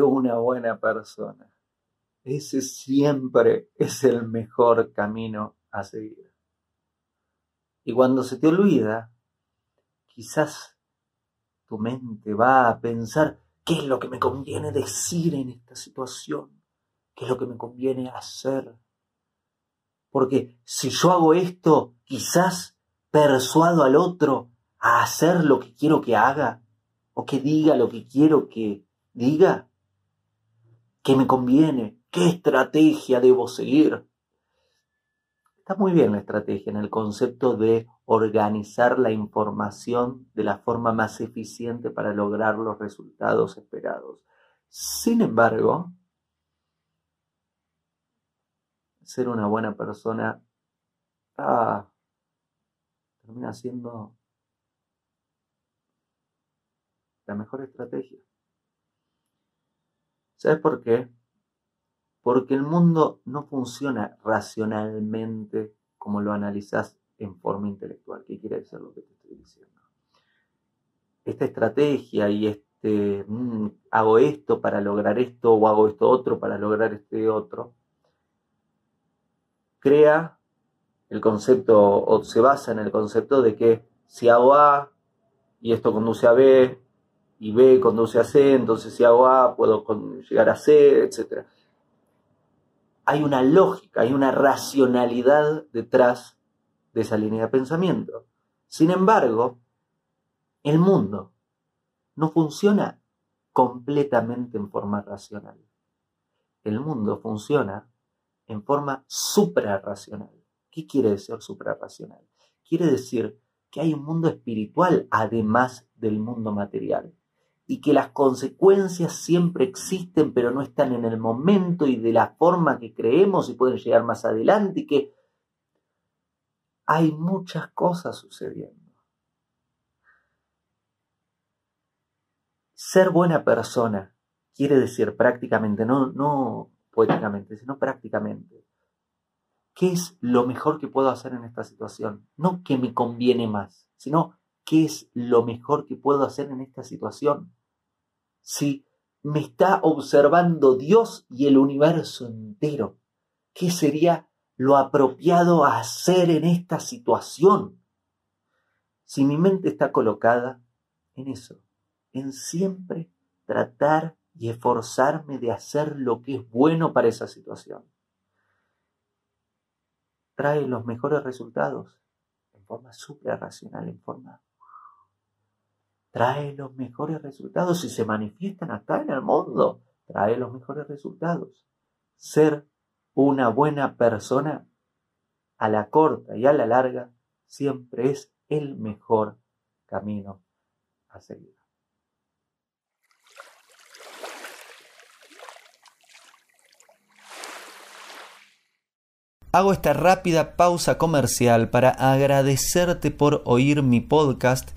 una buena persona. Ese siempre es el mejor camino a seguir. Y cuando se te olvida, quizás tu mente va a pensar, ¿qué es lo que me conviene decir en esta situación? ¿Qué es lo que me conviene hacer? Porque si yo hago esto, quizás persuado al otro a hacer lo que quiero que haga o que diga lo que quiero que diga. ¿Qué me conviene? ¿Qué estrategia debo seguir? Está muy bien la estrategia en el concepto de organizar la información de la forma más eficiente para lograr los resultados esperados. Sin embargo, ser una buena persona ah, termina siendo la mejor estrategia. ¿Sabes por qué? Porque el mundo no funciona racionalmente como lo analizas en forma intelectual. ¿Qué quiere decir lo que te estoy diciendo? Esta estrategia y este mm, hago esto para lograr esto o hago esto otro para lograr este otro, crea el concepto o se basa en el concepto de que si hago A y esto conduce a B y B conduce a C, entonces si hago A puedo llegar a C, etc hay una lógica, hay una racionalidad detrás de esa línea de pensamiento. Sin embargo, el mundo no funciona completamente en forma racional. El mundo funciona en forma suprarracional. ¿Qué quiere decir suprarracional? Quiere decir que hay un mundo espiritual además del mundo material y que las consecuencias siempre existen, pero no están en el momento y de la forma que creemos y pueden llegar más adelante y que hay muchas cosas sucediendo. Ser buena persona quiere decir prácticamente, no, no poéticamente, sino prácticamente, ¿qué es lo mejor que puedo hacer en esta situación? No que me conviene más, sino ¿qué es lo mejor que puedo hacer en esta situación? Si me está observando Dios y el universo entero, ¿qué sería lo apropiado a hacer en esta situación? Si mi mente está colocada en eso, en siempre tratar y esforzarme de hacer lo que es bueno para esa situación, trae los mejores resultados en forma suprarracional, en forma trae los mejores resultados y se manifiestan acá en el mundo, trae los mejores resultados. Ser una buena persona a la corta y a la larga siempre es el mejor camino a seguir. Hago esta rápida pausa comercial para agradecerte por oír mi podcast